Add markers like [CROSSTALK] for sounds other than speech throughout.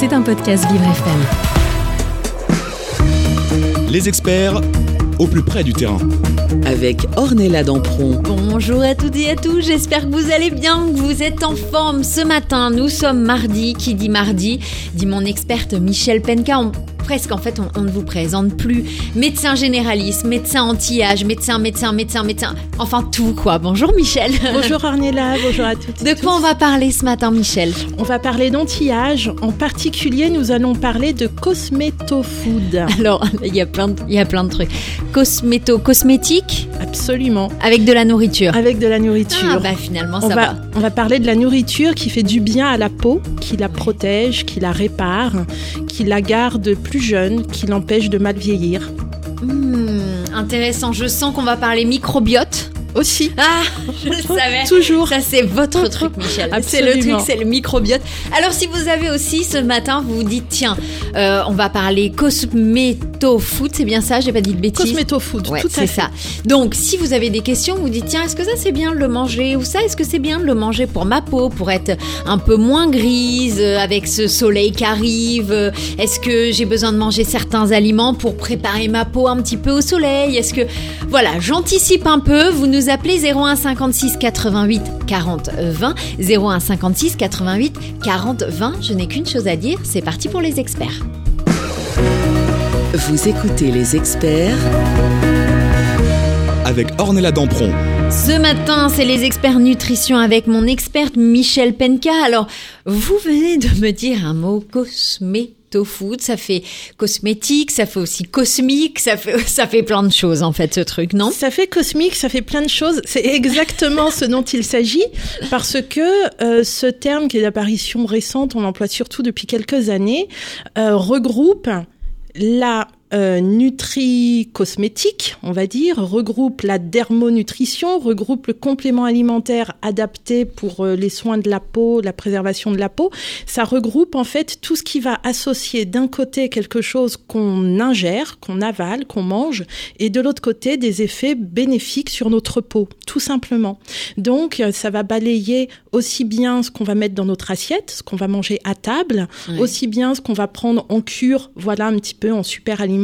C'est un podcast Vivre FM. Les experts au plus près du terrain. Avec Ornella Dampron. Bonjour à toutes et à tous, j'espère que vous allez bien, que vous êtes en forme. Ce matin, nous sommes mardi. Qui dit mardi dit mon experte Michel Penka. On presque en fait on, ne vous présente plus médecin généraliste, médecin anti-âge, médecin, médecin, médecin, médecin, enfin tout quoi. Bonjour Michel. Bonjour Arnella, bonjour à toutes. De quoi on va parler ce matin Michel? On va parler d'anti-âge. En particulier, nous allons parler de cosméto-food. Alors, il y a plein de, il y a plein de trucs. Cosméto, cosmétique? Absolument. Avec de la nourriture. Avec de la nourriture. Ah bah finalement ça on va. On va parler de la nourriture qui fait du bien à la peau, qui la protège, qui la répare, qui la garde plus jeune, qui l'empêche de mal vieillir. Hmm, intéressant, je sens qu'on va parler microbiote aussi. Ah, je le savais. Toujours. Ça, c'est votre truc, Michel. C'est le truc, c'est le microbiote. Alors, si vous avez aussi ce matin, vous vous dites, tiens, euh, on va parler cosméto-food, c'est bien ça J'ai pas dit de bêtises. Cosméto-food, ouais, tout c'est ça. Donc, si vous avez des questions, vous dites, tiens, est-ce que ça c'est bien de le manger Ou ça, est-ce que c'est bien de le manger pour ma peau, pour être un peu moins grise euh, avec ce soleil qui arrive Est-ce que j'ai besoin de manger certains aliments pour préparer ma peau un petit peu au soleil Est-ce que. Voilà, j'anticipe un peu. Vous nous appelez 01 56 88 40 20. 01 56 88 40 20. Je n'ai qu'une chose à dire, c'est parti pour les experts. Vous écoutez les experts avec Ornella Dampron. Ce matin, c'est les experts nutrition avec mon experte Michel Penka. Alors, vous venez de me dire un mot cosmétique food, ça fait cosmétique, ça fait aussi cosmique, ça fait, [LAUGHS] ça fait plein de choses en fait ce truc, non? Ça fait cosmique, ça fait plein de choses. C'est exactement [LAUGHS] ce dont il s'agit parce que euh, ce terme qui est d'apparition récente, on l'emploie surtout depuis quelques années, euh, regroupe la euh, nutri-cosmétique, on va dire, regroupe la dermonutrition, regroupe le complément alimentaire adapté pour euh, les soins de la peau, la préservation de la peau. Ça regroupe en fait tout ce qui va associer d'un côté quelque chose qu'on ingère, qu'on avale, qu'on mange, et de l'autre côté des effets bénéfiques sur notre peau, tout simplement. Donc euh, ça va balayer aussi bien ce qu'on va mettre dans notre assiette, ce qu'on va manger à table, aussi bien ce qu'on va prendre en cure, voilà un petit peu en super aliment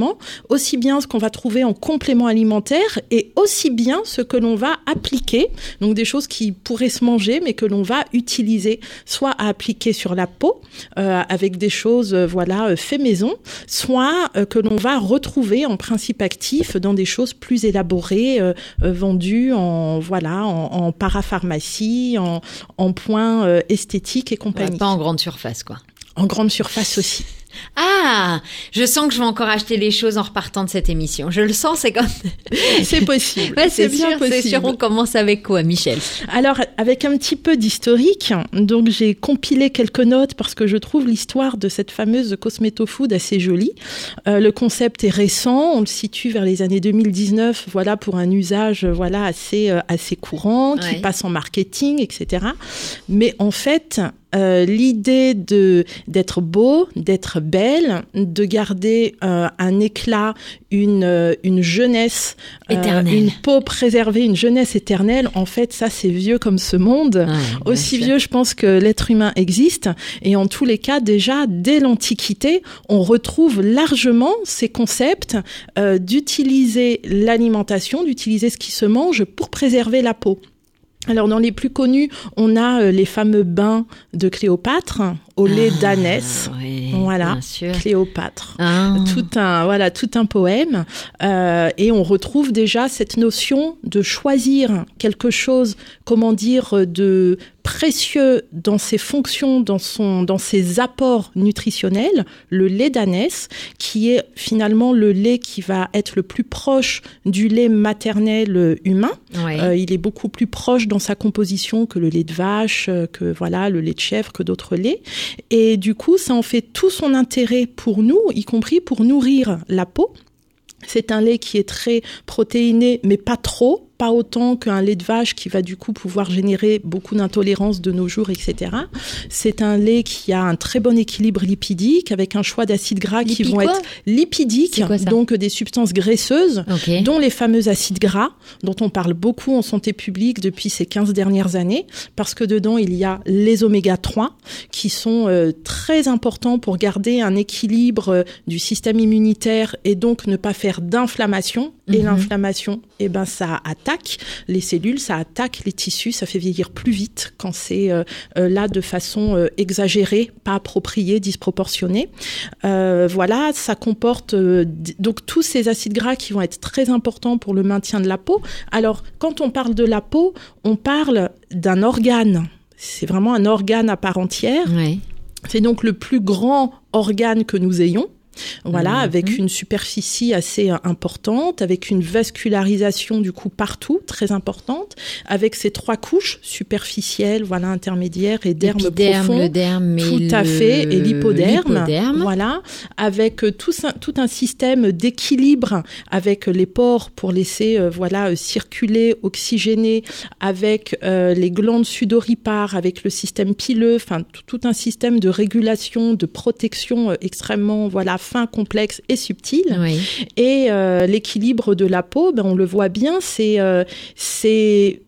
aussi bien ce qu'on va trouver en complément alimentaire et aussi bien ce que l'on va appliquer, donc des choses qui pourraient se manger mais que l'on va utiliser soit à appliquer sur la peau euh, avec des choses euh, voilà euh, fait maison, soit que l'on va retrouver en principe actif dans des choses plus élaborées vendues en voilà en, parapharmacie, en, en points esthétiques et compagnie. pas en grande surface quoi. En grande surface aussi. Ah, je sens que je vais encore acheter les choses en repartant de cette émission. Je le sens, c'est comme. [LAUGHS] c'est possible. c'est sûr, c'est sûr. On commence avec quoi, Michel? Alors, avec un petit peu d'historique, donc j'ai compilé quelques notes parce que je trouve l'histoire de cette fameuse cosméto food assez jolie. Euh, le concept est récent, on le situe vers les années 2019, voilà pour un usage voilà assez euh, assez courant qui passe en marketing, etc. Mais en fait, euh, l'idée de d'être beau, d'être belle, de garder euh, un éclat, une euh, une jeunesse, une peau préservée, une jeunesse éternelle. En fait, ça c'est vieux comme ce monde. Aussi vieux, je pense que l'être humain existe. Et en tous les cas, déjà dès l'Antiquité, on retrouve largement ces concepts d'utiliser l'alimentation, d'utiliser ce qui se mange pour préserver la peau. Alors dans les plus connus, on a euh, les fameux bains de Cléopâtre au lait ah, d'ânesse. voilà, Cléopâtre. Ah. Tout un voilà, tout un poème euh, et on retrouve déjà cette notion de choisir quelque chose, comment dire, de précieux dans ses fonctions, dans son, dans ses apports nutritionnels, le lait d'ânesse, qui est finalement le lait qui va être le plus proche du lait maternel humain. Euh, il est beaucoup plus proche dans sa composition que le lait de vache, euh, que voilà le lait de chèvre, que d'autres laits. Et du coup, ça en fait tout son intérêt pour nous, y compris pour nourrir la peau. C'est un lait qui est très protéiné, mais pas trop, pas autant qu'un lait de vache qui va du coup pouvoir générer beaucoup d'intolérance de nos jours, etc. C'est un lait qui a un très bon équilibre lipidique avec un choix d'acides gras qui vont être lipidiques, donc des substances graisseuses, dont les fameux acides gras, dont on parle beaucoup en santé publique depuis ces 15 dernières années, parce que dedans il y a les oméga 3 qui sont euh, très importants pour garder un équilibre euh, du système immunitaire et donc ne pas faire d'inflammation. Et mhm. l'inflammation, eh ben, ça attaque les cellules, ça attaque les tissus, ça fait vieillir plus vite quand c'est euh, là de façon exagérée, pas appropriée, disproportionnée. voilà, ça comporte donc tous ces acides gras qui vont être très importants pour le maintien de la peau. Alors, quand on parle de la peau, on parle d'un organe. C'est vraiment un organe à part entière. C'est donc le plus grand organe que nous ayons. Voilà, mhm. avec une superficie assez euh, importante, avec une vascularisation du coup partout, très importante, avec ces trois couches superficielles, voilà, intermédiaires et derme profond. Le derme tout à fait, et l'hypoderme. Voilà, avec euh, tout, tout un système d'équilibre avec les pores pour laisser, euh, voilà, circuler, oxygéner, avec les glandes sudoripares, avec le système pileux, enfin, tout, un système de régulation, de protection extrêmement, voilà, fin, complexe et subtil. Et euh, l'équilibre de la peau, ben, on le voit bien, c'est euh, c'est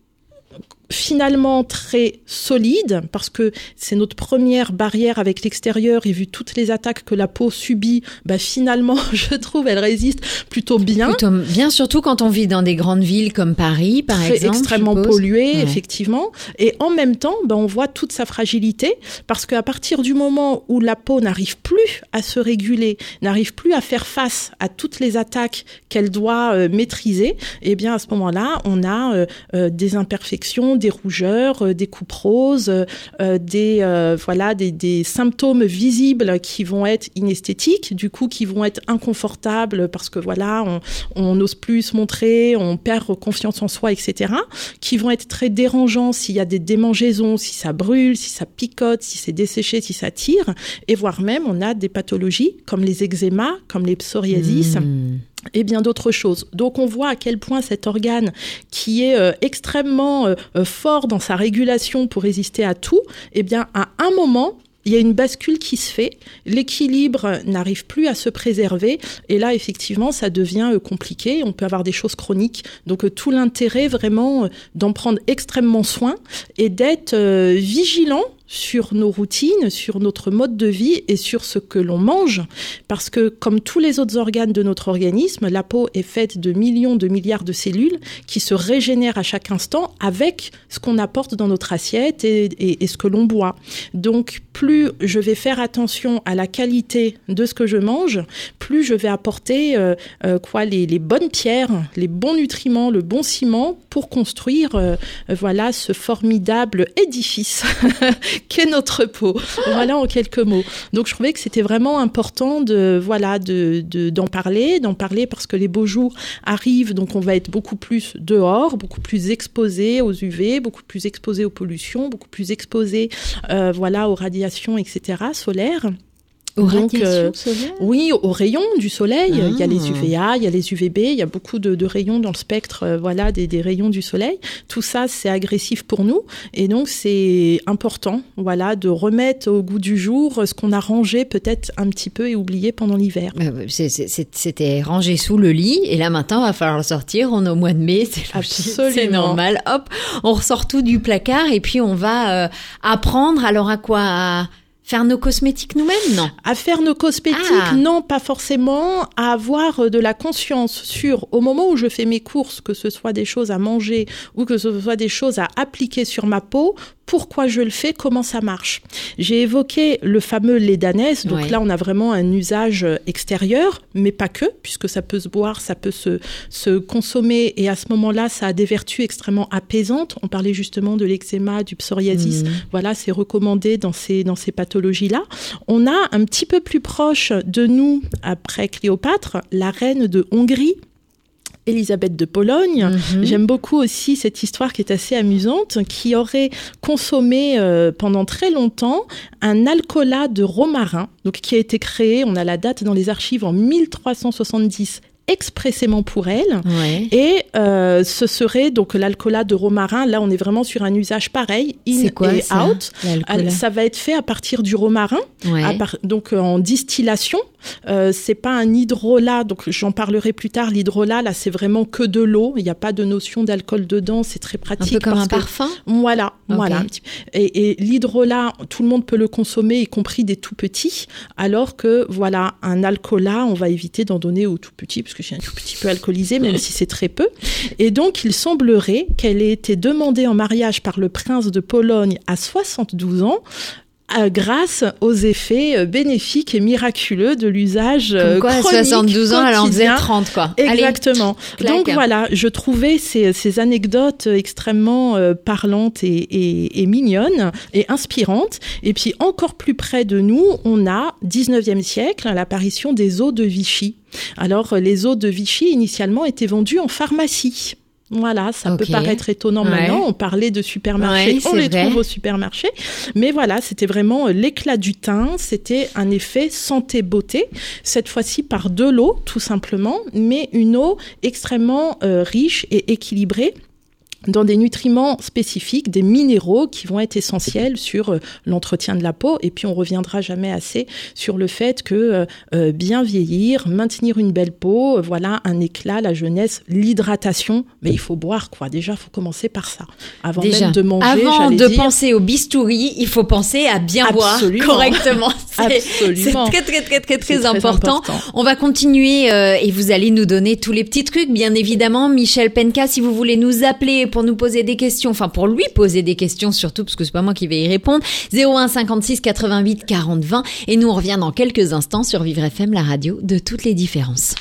finalement très solide parce que c'est notre première barrière avec l'extérieur et vu toutes les attaques que la peau subit, bah finalement [LAUGHS] je trouve elle résiste plutôt bien. Plutôt bien surtout quand on vit dans des grandes villes comme Paris par très exemple. Extrêmement polluée effectivement et en même temps bah, on voit toute sa fragilité parce qu'à partir du moment où la peau n'arrive plus à se réguler, n'arrive plus à faire face à toutes les attaques qu'elle doit euh, maîtriser, et eh bien à ce moment-là on a euh, euh, des imperfections des rougeurs, euh, des coupes roses, euh, des euh, voilà des, symptômes visibles qui vont être inesthétiques, du coup qui vont être inconfortables parce que voilà on n'ose plus se montrer, on perd confiance en soi, etc. Qui vont être très dérangeants s'il y a des démangeaisons, si ça brûle, si ça picote, si c'est desséché, si ça tire, et voire même on a des pathologies comme les eczémas, comme les psoriasis. Mmh et bien d'autres choses. Donc on voit à quel point cet organe qui est euh, extrêmement euh, euh, fort dans sa régulation pour résister à tout, eh bien à un moment, il y a une bascule qui se fait, l'équilibre n'arrive plus à se préserver, et là, effectivement, ça devient compliqué, on peut avoir des choses chroniques. Donc, tout l'intérêt vraiment d'en prendre extrêmement soin et d'être vigilant sur nos routines, sur notre mode de vie et sur ce que l'on mange. Parce que comme tous les autres organes de notre organisme, la peau est faite de millions de milliards de cellules qui se régénèrent à chaque instant avec ce qu'on apporte dans notre assiette et, ce que l'on boit. Donc plus je vais faire attention à la qualité de ce que je mange, plus je vais apporter euh, euh, quoi les, bonnes pierres, les bons nutriments, le bon ciment pour construire euh, voilà ce formidable édifice [LAUGHS] [LAUGHS] qu'est notre peau. Voilà en quelques mots. Donc je trouvais que c'était vraiment important d'en parler, d'en parler parce que les beaux jours arrivent, donc on va être beaucoup plus dehors, beaucoup plus exposé aux UV, beaucoup plus exposé aux pollutions, beaucoup plus exposé euh, voilà aux radiations etc solaires. Aux radiations euh, solaires Oui, aux rayons du soleil. Il y a les UVA, il y a les UVB, il y a beaucoup de, rayons dans le spectre euh, voilà, des, des, rayons du soleil. Tout ça, c'est agressif pour nous. Et donc, c'est important voilà, de remettre au goût du jour ce qu'on a rangé peut-être un petit peu et oublié pendant l'hiver. Bah, c'était rangé sous le lit. Et là, maintenant, il va falloir le sortir. On est au mois de mai, c'est normal. Hop, on ressort tout du placard et puis on va euh, apprendre alors à quoi? Faire nos cosmétiques nous-mêmes, non? À faire nos cosmétiques, ah. non, pas forcément. À avoir euh, de la conscience sur, au moment où je fais mes courses, que ce soit des choses à manger ou que ce soit des choses à appliquer sur ma peau, pourquoi je le fais, comment ça marche. J'ai évoqué le fameux lait d'ânesse, donc là on a vraiment un usage extérieur, mais pas que, puisque ça peut se boire, ça peut se, se consommer, et à ce moment-là ça a des vertus extrêmement apaisantes. On parlait justement de l'eczéma, du psoriasis, mmh. voilà, c'est recommandé dans ces, dans ces pathologies-là. On a un petit peu plus proche de nous, après Cléopâtre, la reine de Hongrie, Elisabeth de Pologne. Mhm. J'aime beaucoup aussi cette histoire qui est assez amusante, qui aurait consommé euh, pendant très longtemps un alcoolat de romarin, donc qui a été créé, on a la date dans les archives en 1370 expressément pour elle. Ouais. Et euh, ce serait donc l'alcoolat de romarin. Là, on est vraiment sur un usage pareil, in quoi et ça, out. Ah, Ça va être fait à partir du romarin, Ouais. à par- donc euh, en distillation. Euh, c'est pas un hydrolat, donc j'en parlerai plus tard. L'hydrolat, là, c'est vraiment que de l'eau. Il n'y a pas de notion d'alcool dedans. C'est très Un pratique. peu comme parce un que- parfum? Voilà, voilà. un Et, et l'hydrolat, tout le monde peut le consommer, y compris des tout petits. Alors que, voilà, un alcoolat, on va éviter d'en donner aux tout petits, parce que j'ai un tout petit peu alcoolisé, même si c'est très peu. Et donc, il semblerait qu'elle ait été demandée en mariage par le prince de Pologne à 72 ans. Euh, grâce aux effets euh, bénéfiques et miraculeux de l'usage euh, quoi, à chronique, 72 ans, elle en faisait quotidien. 30, quoi. Exactement. Donc voilà, je trouvais ces, ces anecdotes extrêmement euh, parlantes et, et- et mignonnes et inspirantes. Et puis encore plus près de nous, on a 19e siècle, l'apparition des eaux de Vichy. Alors les eaux de Vichy initialement étaient vendues en pharmacie. Voilà, ça peut paraître étonnant Ouais. maintenant. On parlait de supermarchés, Ouais, on les vrai. trouve au supermarché. Mais voilà, c'était vraiment euh, l'éclat du teint. C'était un effet santé-beauté. Cette fois-ci par de l'eau, tout simplement, mais une eau extrêmement euh, riche et équilibrée dans des nutriments spécifiques, des minéraux qui vont être essentiels sur euh, l'entretien de la peau. Et puis on reviendra jamais assez sur le fait que euh, euh, bien vieillir, maintenir une belle peau, euh, voilà un éclat, la jeunesse, l'hydratation. Mais il faut boire quoi. Déjà, il faut commencer par ça. Avant Déjà, même de manger, avant de dire. penser au bistouri, il faut penser à bien boire correctement. [LAUGHS] C'est- très très très très très important. important. On va continuer euh, et vous allez nous donner tous les petits trucs, bien évidemment. Michel Penka, si vous voulez nous appeler pour nous poser des questions, enfin pour lui poser des questions surtout, parce que c'est pas moi qui vais y répondre, 01 56 88 40 20. Et nous on revient dans quelques instants sur Vivre FM, la radio de toutes les différences.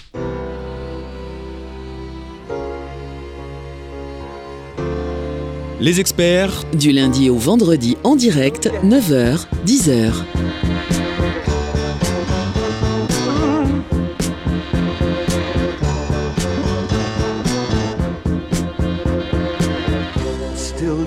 Les experts Du lundi au vendredi en direct, 9h, 10h.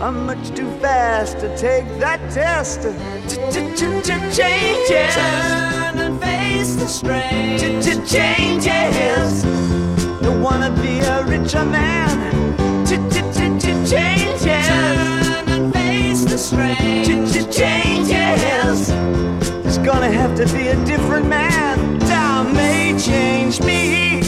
I'm much too fast to take that test. Changes. Turn and face the strain. Changes. Don't wanna be a richer man. Changes. Turn and face the strain. Changes. There's gonna have to be a different man. Time may change me,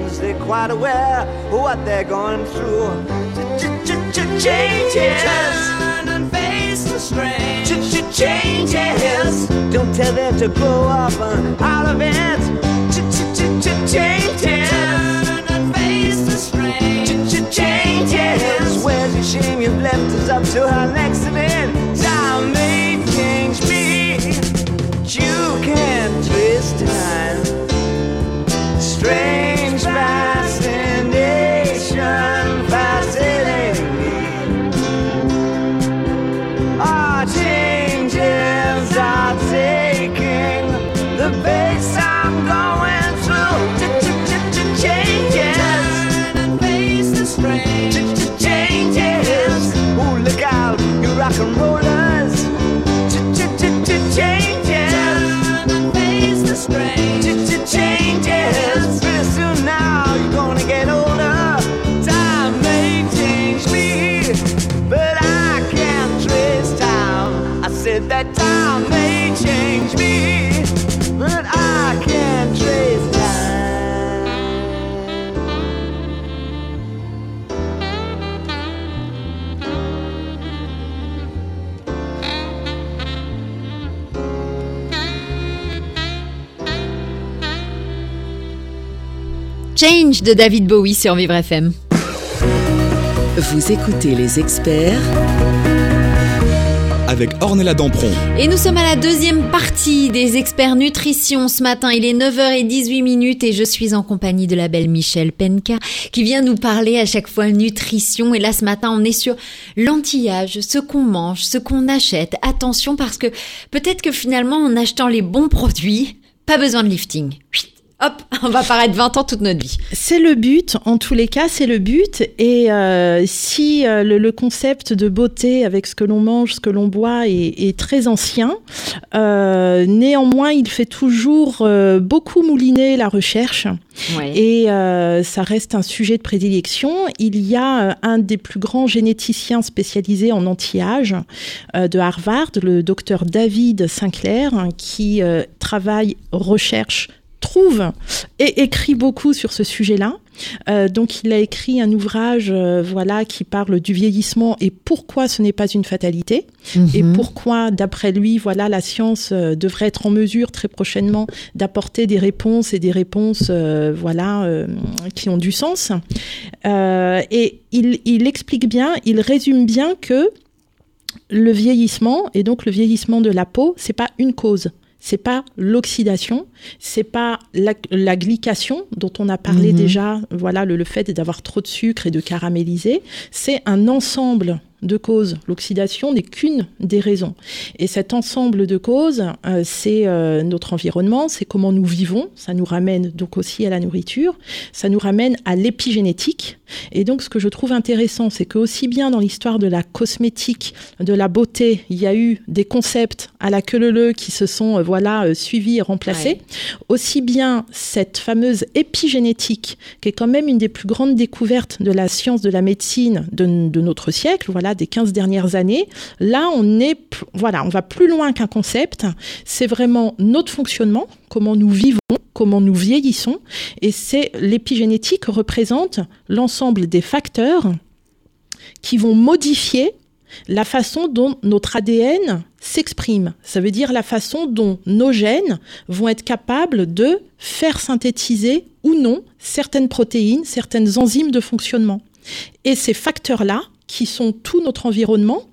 They're quite aware of what they're going through. Changes. Turn and face the strain. Changes. Don't tell them to grow up uh, out of it. Changes. Turn and face the strain. Changes. Where's your shame? You've left us up to our next event. Change de David Bowie sur Vivre FM. Vous écoutez les experts avec Ornella Dampron. Et nous sommes à la deuxième partie des experts nutrition ce matin. Il est 9h18 minutes et je suis en compagnie de la belle Michelle Penka qui vient nous parler à chaque fois nutrition. Et là ce matin on est sur l'antillage, ce qu'on mange, ce qu'on achète. Attention parce que peut-être que finalement en achetant les bons produits, pas besoin de lifting hop, on va paraître 20 ans toute notre vie. C'est le but, en tous les cas, c'est le but. Et euh, si euh, le, concept de beauté avec ce que l'on mange, ce que l'on boit est, très ancien, euh, néanmoins, il fait toujours beaucoup mouliner la recherche. Et ça reste un sujet de prédilection. Il y a un des plus grands généticiens spécialisés en anti-âge de Harvard, le docteur David Sinclair, qui travaille recherche trouve et écrit beaucoup sur ce sujet-là. Euh, donc il a écrit un ouvrage euh, voilà qui parle du vieillissement et pourquoi ce n'est pas une fatalité mhm. et pourquoi d'après lui voilà la science euh, devrait être en mesure très prochainement d'apporter des réponses et des réponses voilà qui ont du sens et il, il explique bien il résume bien que le vieillissement et donc le vieillissement de la peau c'est pas une cause c'est pas l'oxydation, c'est pas la, glycation dont on a parlé mhm. déjà, voilà le, le fait d'avoir trop de sucre et de caraméliser, c'est un ensemble de causes. L'oxydation n'est qu'une des raisons. Et cet ensemble de causes, euh, c'est euh, notre environnement, c'est comment nous vivons. Ça nous ramène donc aussi à la nourriture. Ça nous ramène à l'épigénétique. Et donc, ce que je trouve intéressant, c'est que aussi bien dans l'histoire de la cosmétique, de la beauté, il y a eu des concepts à la queue leu qui se sont euh, voilà suivis et remplacés. Aussi bien cette fameuse épigénétique, qui est quand même une des plus grandes découvertes de la science de la médecine de, de notre siècle. Voilà des 15 dernières années. Là, on est, voilà, on va plus loin qu'un concept. C'est vraiment notre fonctionnement, comment nous vivons, comment nous vieillissons. Et c'est l'épigénétique représente l'ensemble des facteurs qui vont modifier la façon dont notre ADN s'exprime. Ça veut dire la façon dont nos gènes vont être capables de faire synthétiser ou non certaines protéines, certaines enzymes de fonctionnement. Et ces facteurs-là qui sont tout notre environnement,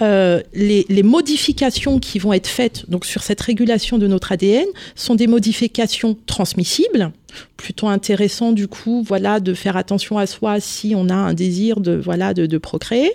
euh, les, modifications qui vont être faites donc sur cette régulation de notre ADN sont des modifications transmissibles. Plutôt intéressant du coup, voilà, de faire attention à soi si on a un désir de voilà de, de procréer.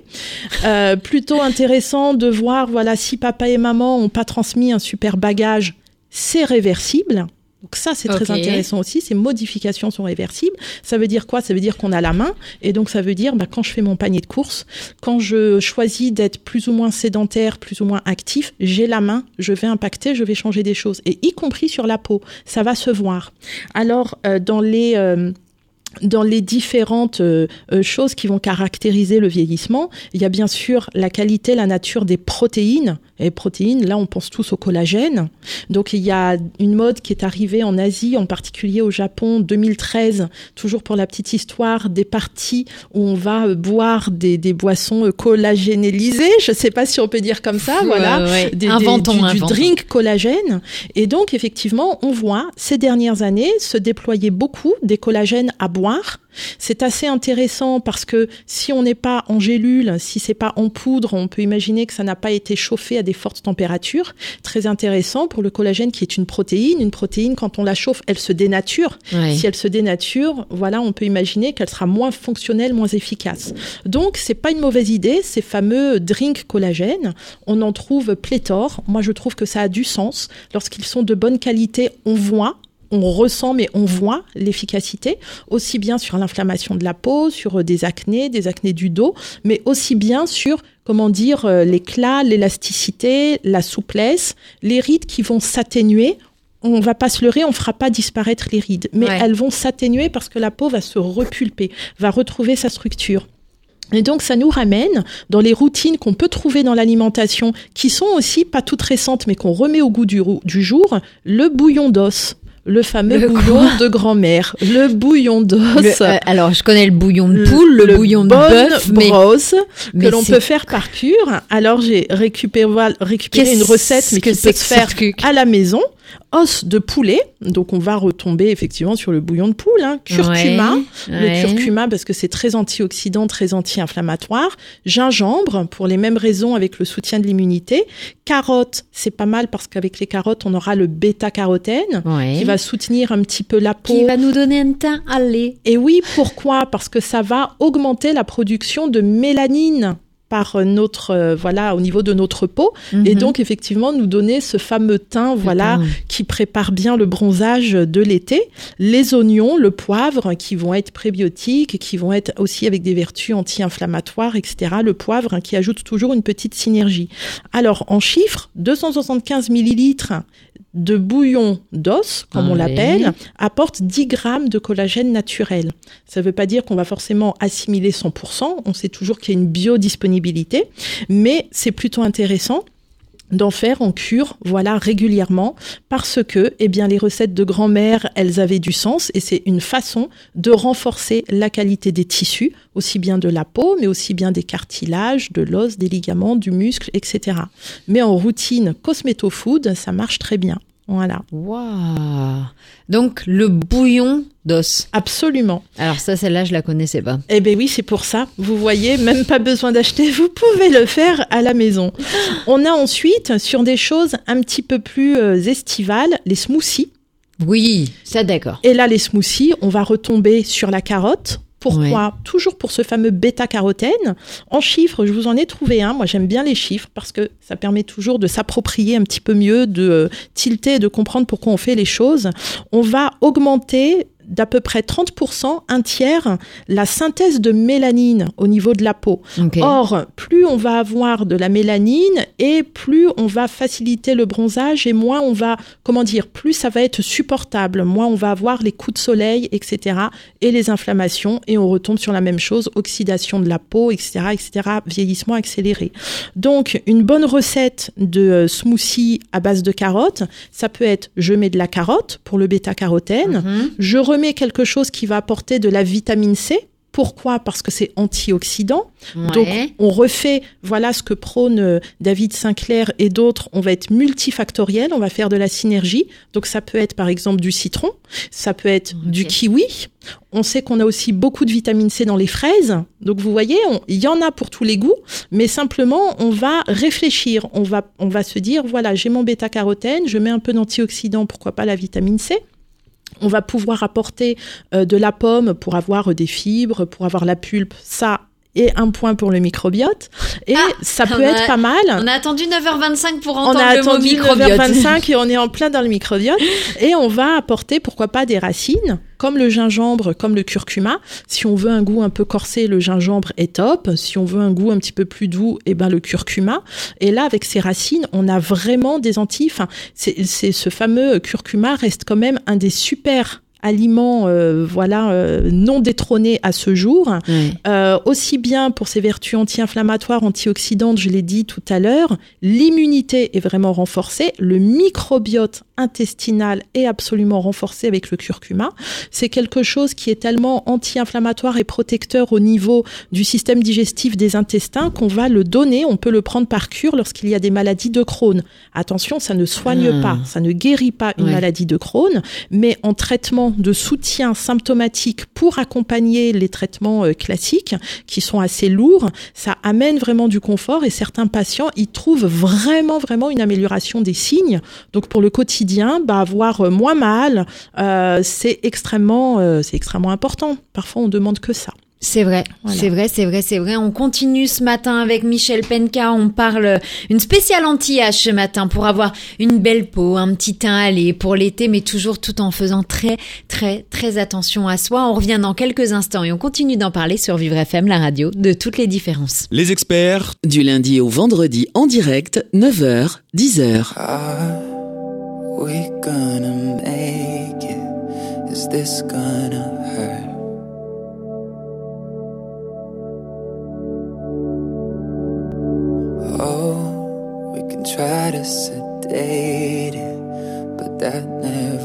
Euh, plutôt intéressant de voir voilà si papa et maman ont pas transmis un super bagage, c'est réversible. Donc ça, c'est très intéressant aussi. Ces modifications sont réversibles. Ça veut dire quoi? Ça veut dire qu'on a la main. Et donc, ça veut dire, bah, quand je fais mon panier de courses, quand je choisis d'être plus ou moins sédentaire, plus ou moins actif, j'ai la main, je vais impacter, je vais changer des choses. Et y compris sur la peau, ça va se voir. Alors, euh, dans les... Euh, dans les différentes euh, euh, choses qui vont caractériser le vieillissement, il y a bien sûr la qualité, la nature des protéines. Et protéines, là, on pense tous au collagène. Donc, il y a une mode qui est arrivée en Asie, en particulier au Japon, 2013, toujours pour la petite histoire, des parties où on va euh, boire des, des boissons collagénélisées. Je ne sais pas si on peut dire comme ça, voilà. Des, inventons, du, du drink collagène. Et donc, effectivement, on voit ces dernières années se déployer beaucoup des collagènes à boire c'est assez intéressant parce que si on n'est pas en gélule, si c'est pas en poudre, on peut imaginer que ça n'a pas été chauffé à des fortes températures. Très intéressant pour le collagène qui est une protéine. Une protéine, quand on la chauffe, elle se dénature. Si elle se dénature, voilà, on peut imaginer qu'elle sera moins fonctionnelle, moins efficace. Donc, c'est pas une mauvaise idée. Ces fameux drinks collagène, on en trouve pléthore. Moi, je trouve que ça a du sens. Lorsqu'ils sont de bonne qualité, on voit, on ressent, mais on voit l'efficacité, aussi bien sur l'inflammation de la peau, sur des acnés, des acnés du dos, mais aussi bien sur, comment dire, euh, l'éclat, l'élasticité, la souplesse, les rides qui vont s'atténuer. On va pas se leurrer, on fera pas disparaître les rides, mais elles vont s'atténuer parce que la peau va se repulper, va retrouver sa structure. Et donc ça nous ramène dans les routines qu'on peut trouver dans l'alimentation, qui sont aussi pas toutes récentes, mais qu'on remet au goût du, du jour, le bouillon d'os le fameux bouillon de grand-mère, le bouillon d'os. Euh, alors, je connais le bouillon de poule, le, bouillon de bœuf, mais que l'on peut faire par cure. Alors, j'ai récupéré, récupéré une recette, mais qui peut se faire à la maison. Os de poulet, donc on va retomber effectivement sur le bouillon de poule, hein, curcuma, Ouais, le curcuma parce que c'est très antioxydant, très anti-inflammatoire, gingembre pour les mêmes raisons avec le soutien de l'immunité, carottes, c'est pas mal parce qu'avec les carottes on aura le bêta-carotène Ouais. qui va soutenir un petit peu la peau. Qui va nous donner un teint à lait. Et oui, pourquoi? Parce que ça va augmenter la production de mélanine par notre euh, voilà au niveau de notre peau. Et Mhm. donc effectivement nous donner ce fameux teint voilà qui prépare bien le bronzage de l'été. Les oignons le poivre qui vont être prébiotiques qui vont être aussi avec des vertus anti-inflammatoires etc le poivre hein, qui ajoute toujours une petite synergie. Alors en chiffres 275 millilitres de bouillon d'os, comme on l'appelle, apporte 10 grammes de collagène naturel. Ça ne veut pas dire qu'on va forcément assimiler 100%, on sait toujours qu'il y a une biodisponibilité, mais c'est plutôt intéressant d'en faire en cure, voilà, régulièrement, parce que, eh bien, les recettes de grand-mère, elles avaient du sens, et c'est une façon de renforcer la qualité des tissus, aussi bien de la peau, mais aussi bien des cartilages, de l'os, des ligaments, du muscle, etc. Mais en routine cosméto-food, ça marche très bien. Voilà. Waouh. Donc le bouillon d'os. Absolument. Alors ça, celle-là, je la connaissais pas. Eh ben oui, c'est pour ça. Vous voyez, même pas besoin d'acheter, vous pouvez le faire à la maison. On a ensuite, sur des choses un petit peu plus euh, estivales, les smoothies. Oui, ça d'accord. Et là, les smoothies, on va retomber sur la carotte. Pourquoi Toujours pour ce fameux bêta-carotène. En chiffres, je vous en ai trouvé un. Moi, j'aime bien les chiffres parce que ça permet toujours de s'approprier un petit peu mieux, de euh, tilter, et de comprendre pourquoi on fait les choses. On va augmenter d'à peu près 30%, un tiers, la synthèse de mélanine au niveau de la peau. Or, plus on va avoir de la mélanine et plus on va faciliter le bronzage et moins on va, comment dire, plus ça va être supportable, moins on va avoir les coups de soleil, etc. et les inflammations et on retombe sur la même chose, oxydation de la peau, etc., etc., vieillissement accéléré. Donc, une bonne recette de euh, smoothie à base de carottes, ça peut être je mets de la carotte pour le bêta-carotène, Mhm. je remets quelque chose qui va apporter de la vitamine C. Pourquoi? Parce que c'est antioxydant. Donc, on refait, voilà ce que prône euh, David Sinclair et d'autres. On va être multifactoriel, on va faire de la synergie. Donc, ça peut être par exemple du citron, ça peut être du kiwi. On sait qu'on a aussi beaucoup de vitamine C dans les fraises. Donc, vous voyez, il y en a pour tous les goûts, mais simplement, on va réfléchir. On va, on va se dire, voilà, j'ai mon bêta-carotène, je mets un peu d'antioxydant, pourquoi pas la vitamine C? On va pouvoir apporter euh, de la pomme pour avoir euh, des fibres, pour avoir la pulpe. Ça, et un point pour le microbiote. Et Ah, ça peut on a- être pas mal. On a attendu 9h25 pour On entendre a le mot attendu microbiote. 9h25 et on est en plein dans le microbiote. [LAUGHS] Et on va apporter, pourquoi pas, des racines, comme le gingembre, comme le curcuma. Si on veut un goût un peu corsé, le gingembre est top. Si on veut un goût un petit peu plus doux, eh ben, le curcuma. Et là, avec ces racines, on a vraiment des anti. Enfin, c'est ce fameux curcuma reste quand même un des super aliments, euh, voilà, euh, non détrônés à ce jour. Euh, aussi bien pour ses vertus anti-inflammatoires, antioxydantes, je l'ai dit tout à l'heure, l'immunité est vraiment renforcée, le microbiote intestinal est absolument renforcé avec le curcuma. C'est quelque chose qui est tellement anti-inflammatoire et protecteur au niveau du système digestif des intestins qu'on va le donner, on peut le prendre par cure lorsqu'il y a des maladies de Crohn. Attention, ça ne soigne Ah. pas, ça ne guérit pas une maladie de Crohn, mais en traitement de soutien symptomatique pour accompagner les traitements euh, classiques qui sont assez lourds, ça amène vraiment du confort et certains patients y trouvent vraiment vraiment une amélioration des signes. Donc pour le quotidien, bah, avoir moins mal, euh, c'est extrêmement euh, c'est extrêmement important. Parfois on demande que ça. C'est vrai, Voilà. c'est vrai, c'est vrai, c'est vrai. On continue ce matin avec Michel Penka. On parle une spéciale anti-âge ce matin pour avoir une belle peau, un petit teint allé pour l'été, mais toujours tout en faisant très, très, très attention à soi. On revient dans quelques instants et on continue d'en parler sur Vivre FM, la radio de toutes les différences. Les experts Du lundi au vendredi en direct, 9h, 10h. Are we gonna make it? Is this gonna hurt? Try to sedate it, but that never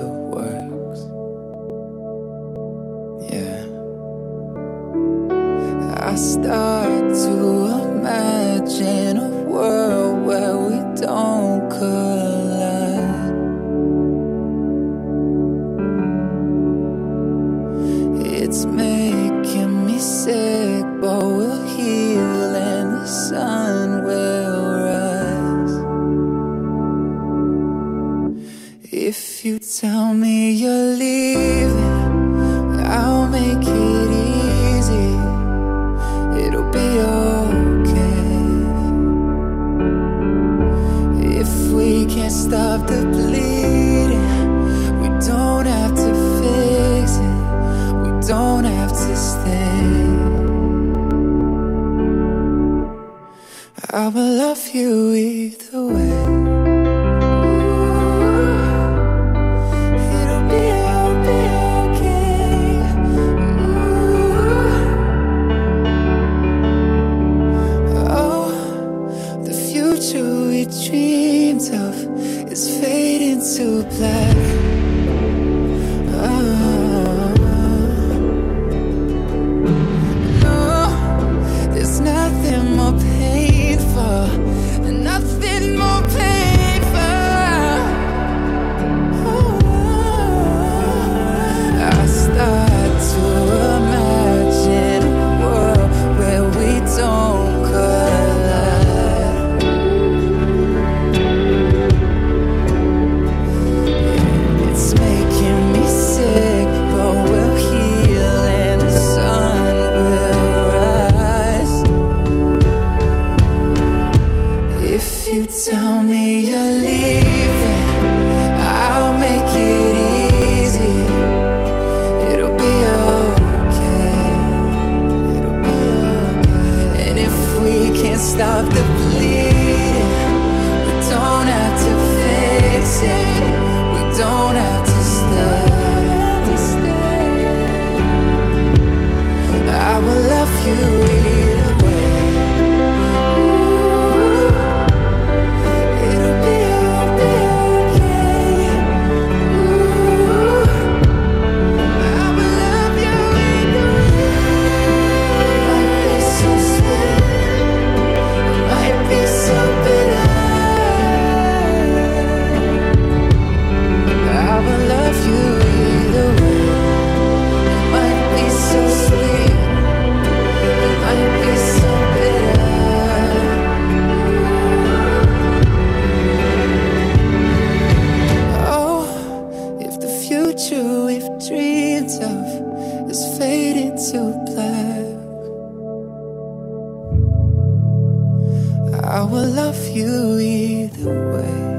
I will love you either way.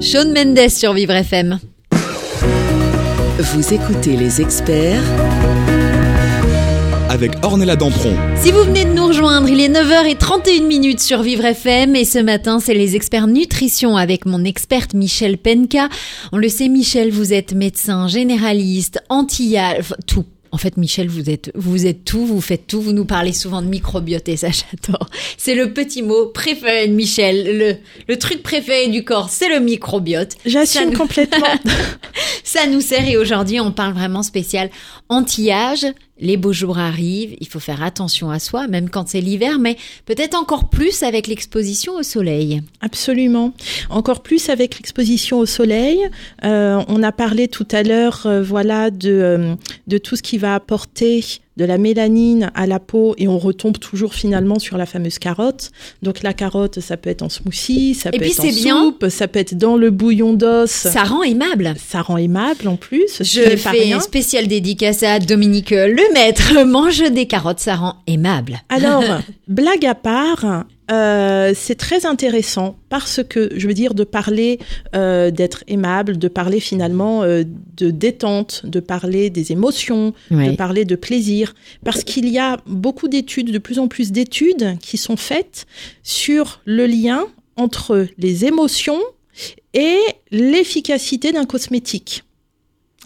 Shawn Mendes sur Vivre FM. Vous écoutez les experts avec Ornella Dampron. Si vous venez de nous rejoindre, il est 9h31 minutes sur Vivre FM et ce matin, c'est les experts nutrition avec mon experte Michel Penka. On le sait, Michel, vous êtes médecin généraliste, anti tout. En fait, Michel, vous êtes, vous êtes tout, vous faites tout, vous nous parlez souvent de microbiote et ça, [LAUGHS] j'adore. C'est le petit mot préféré de Michel. Le, le truc préféré du corps, c'est le microbiote. J'assume nous- complètement. [LAUGHS] Ça nous sert et aujourd'hui on parle vraiment spécial anti-âge. Les beaux jours arrivent, il faut faire attention à soi, même quand c'est l'hiver, mais peut-être encore plus avec l'exposition au soleil. Absolument. Encore plus avec l'exposition au soleil. Euh, on a parlé tout à l'heure, euh, voilà, de, euh, de tout ce qui va apporter de la mélanine à la peau et on retombe toujours finalement sur la fameuse carotte. Donc la carotte, ça peut être en smoothie, ça Et peut être en bien. soupe, ça peut être dans le bouillon d'os. Ça rend aimable. Ça rend aimable en plus. Je fais rien. un spécial dédicace à Dominique le maître. Mange des carottes, ça rend aimable. Alors, blague à part, euh, c'est très intéressant parce que, je veux dire, de parler euh, d'être aimable, de parler finalement euh, de détente, de parler des émotions, de parler de plaisir, parce qu'il y a beaucoup d'études, de plus en plus d'études qui sont faites sur le lien entre les émotions et l'efficacité d'un cosmétique.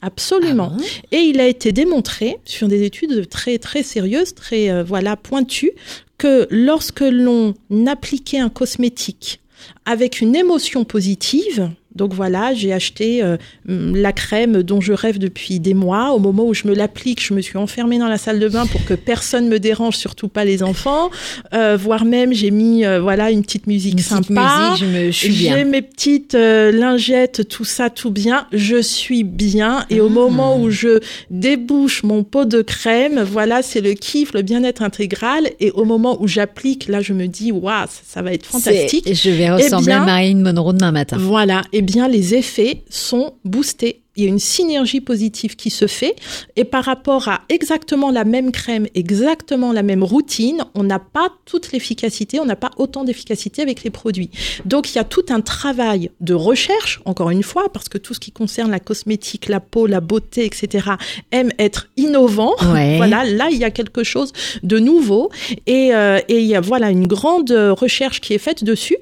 Absolument. Ah bon? Et il a été démontré sur des études très très sérieuses, très euh, voilà pointues, que lorsque l'on appliquait un cosmétique avec une émotion positive, Donc voilà, j'ai acheté euh, la crème dont je rêve depuis des mois. Au moment où je me l'applique, je me suis enfermée dans la salle de bain pour que personne me dérange, surtout pas les enfants. Euh, voire même, j'ai mis euh, voilà une petite musique Une petite sympa. musique, je me- je suis J'ai bien. mes petites euh, lingettes, tout ça, tout bien. Je suis bien. Et Ah. au moment où je débouche mon pot de crème, voilà, c'est le kiff, le bien-être intégral. Et au moment où j'applique, là, je me dis, waouh, ça, ça va être fantastique. Je vais ressembler bien- à Marine Monroe demain matin. Voilà, eh bien les effets sont boostés. Il y a une synergie positive qui se fait et par rapport à exactement la même crème, exactement la même routine, on n'a pas toute l'efficacité, on n'a pas autant d'efficacité avec les produits. Donc il y a tout un travail de recherche, encore une fois, parce que tout ce qui concerne la cosmétique, la peau, la beauté, etc., aime être innovant. Ouais. [LAUGHS] Voilà, là il y a quelque chose de nouveau et, euh, et il y a voilà une grande recherche qui est faite dessus.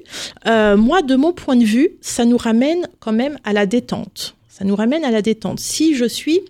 Euh, moi, de mon point de vue, ça nous ramène quand même à la détente. Ça nous ramène à la détente. Si je suis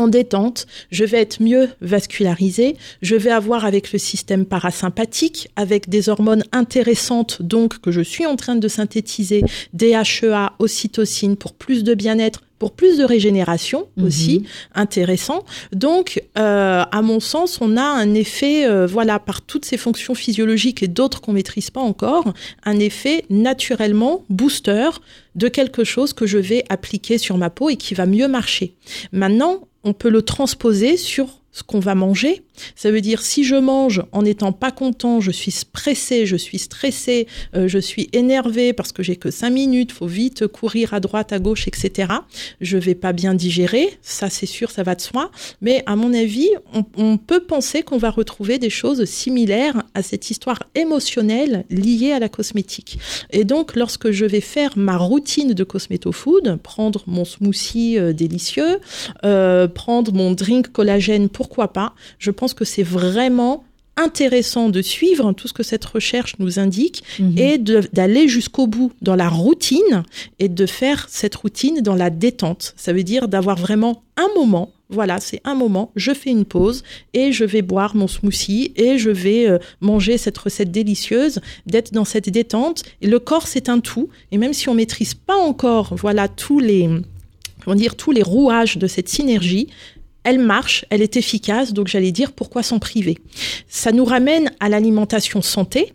en détente, je vais être mieux vascularisée, je vais avoir avec le système parasympathique, avec des hormones intéressantes, donc que je suis en train de synthétiser, DHEA, ocytocine, pour plus de bien-être, pour plus de régénération aussi, intéressant. Donc, euh, à mon sens, on a un effet, euh, voilà, par toutes ces fonctions physiologiques et d'autres qu'on maîtrise pas encore, un effet naturellement booster de quelque chose que je vais appliquer sur ma peau et qui va mieux marcher. Maintenant, on peut le transposer sur qu'on va manger. Ça veut dire si je mange en n'étant pas content, je suis pressé, je suis stressé, euh, je suis énervé parce que j'ai que cinq minutes, faut vite courir à droite, à gauche, etc. Je vais pas bien digérer, ça c'est sûr, ça va de soi. Mais à mon avis, on, peut penser qu'on va retrouver des choses similaires à cette histoire émotionnelle liée à la cosmétique. Et donc, lorsque je vais faire ma routine de cosméto-food, prendre mon smoothie euh, délicieux, euh, prendre mon drink collagène, pourquoi pas, je pense que c'est vraiment intéressant de suivre tout ce que cette recherche nous indique Mhm. et d'aller jusqu'au bout dans la routine et de faire cette routine dans la détente. Ça veut dire d'avoir vraiment un moment. Voilà, c'est un moment, je fais une pause et je vais boire mon smoothie et je vais euh, manger cette recette délicieuse, d'être dans cette détente. Et le corps, c'est un tout. Et même si on maîtrise pas encore, voilà, tous les, comment dire, tous les rouages de cette synergie, elle marche, elle est efficace, donc j'allais dire pourquoi s'en priver? Ça nous ramène à l'alimentation santé.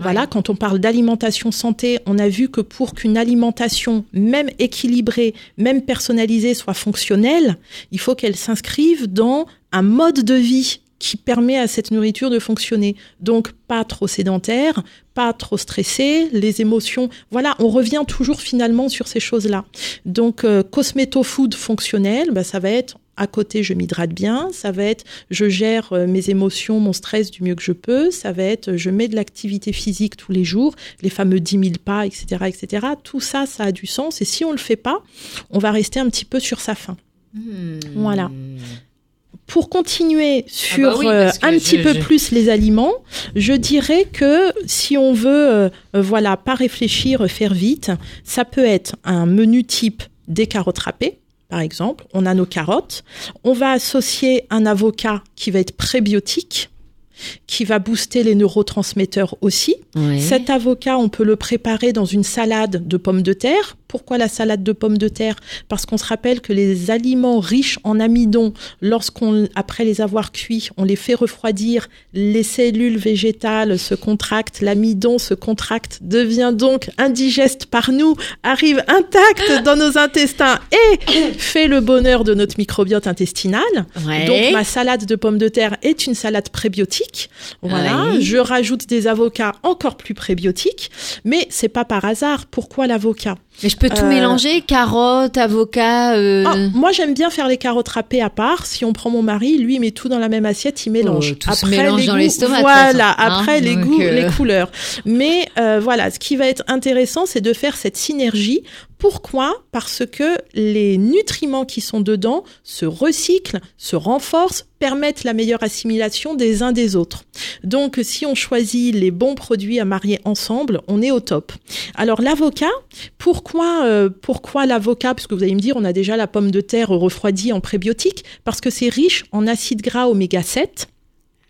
Voilà, quand on parle d'alimentation santé, on a vu que pour qu'une alimentation, même équilibrée, même personnalisée, soit fonctionnelle, il faut qu'elle s'inscrive dans un mode de vie qui permet à cette nourriture de fonctionner. Donc pas trop sédentaire, pas trop stressé, les émotions. Voilà, on revient toujours finalement sur ces choses-là. Donc euh, cosméto-food fonctionnel, bah, ça va être à côté, je m'hydrate bien. Ça va être, je gère euh, mes émotions, mon stress du mieux que je peux. Ça va être, je mets de l'activité physique tous les jours, les fameux 10 000 pas, etc., etc. Tout ça, ça a du sens. Et si on le fait pas, on va rester un petit peu sur sa faim. Voilà. Pour continuer sur bah oui, euh, un je- petit peu je- plus les aliments, je dirais que si on veut, euh, voilà, pas réfléchir, faire vite, ça peut être un menu type des carottes râpées, par exemple. On a nos carottes. On va associer un avocat qui va être prébiotique, qui va booster les neurotransmetteurs aussi. Cet avocat, on peut le préparer dans une salade de pommes de terre. Pourquoi la salade de pommes de terre? Parce qu'on se rappelle que les aliments riches en amidon, lorsqu'on, après les avoir cuits, on les fait refroidir, les cellules végétales se contractent, l'amidon se contracte, devient donc indigeste par nous, arrive intact dans nos intestins et fait le bonheur de notre microbiote intestinal. Ouais. Donc ma salade de pommes de terre est une salade prébiotique. Voilà, je rajoute des avocats encore plus prébiotiques, mais c'est pas par hasard. Pourquoi l'avocat? Mais je peux tout Euh, mélanger, carottes, avocat. euh, Ah, Moi, j'aime bien faire les carottes râpées à part. Si on prend mon mari, lui, il met tout dans la même assiette, il mélange. Oh, tout se mélange les dans toute Voilà, hein. après les goûts, euh, les couleurs. Mais euh, voilà, ce qui va être intéressant, c'est de faire cette synergie. Pourquoi? Parce que les nutriments qui sont dedans se recyclent, se renforcent, permettent la meilleure assimilation des uns des autres. Donc, si on choisit les bons produits à marier ensemble, on est au top. Alors, l'avocat, pourquoi, euh, pourquoi l'avocat? Parce que vous allez me dire, on a déjà la pomme de terre refroidie en prébiotique, parce que c'est riche en acides gras oméga 7.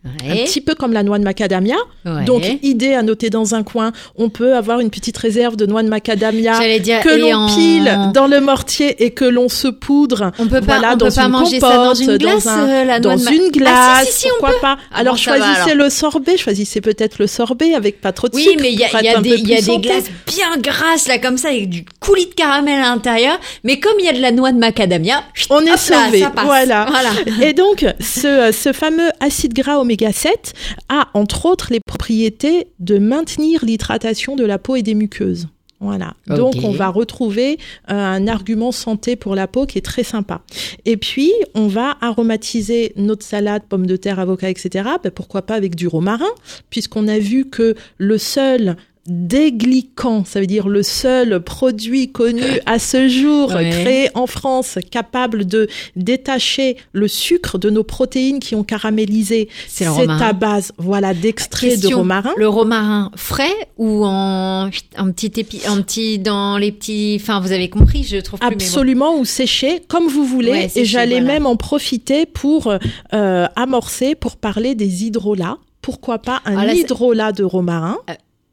Un petit peu comme la noix de macadamia. Ouais. Donc, idée à noter dans un coin, on peut avoir une petite réserve de noix de macadamia dire, que l'on en- pile dans le mortier et que l'on se poudre. On peut pas, voilà, on dans peut pas une manger ça dans une glace, dans, un- euh, la noix dans de une glace, Ah, si, si, si, on pourquoi pas Ah Alors bon, ça va, choisissez alors. le sorbet, choisissez peut-être le sorbet avec pas trop de Oui, sucre. mais il y a, y des, y a glaces bien grasses là comme ça avec du coulis de caramel à l'intérieur. Mais comme il y a de la noix de macadamia, On est hop sauvé, voilà. Voilà. Et donc, ce, ce fameux acide gras oméga 7 a entre autres les propriétés de maintenir l'hydratation de la peau et des muqueuses. Voilà. Donc, on va retrouver euh, un argument santé pour la peau qui est très sympa. Et puis, on va aromatiser notre salade, pommes de terre, avocat, etc. Ben, pourquoi pas avec du romarin, puisqu'on a vu que le seul déglicant, ça veut dire le seul produit connu à ce jour Ouais. créé en France capable de détacher le sucre de nos protéines qui ont caramélisé. C'est à base, voilà, d'extrait de romarin. Le romarin frais ou en, en petit épi, en petit, dans les petits, enfin, vous avez compris, je trouve plus, bon. Absolument, ou séché, comme vous voulez. Ouais, et j'allais voilà. même en profiter pour euh, amorcer, pour parler des hydrolats. Pourquoi pas un Ah, là, hydrolat de romarin?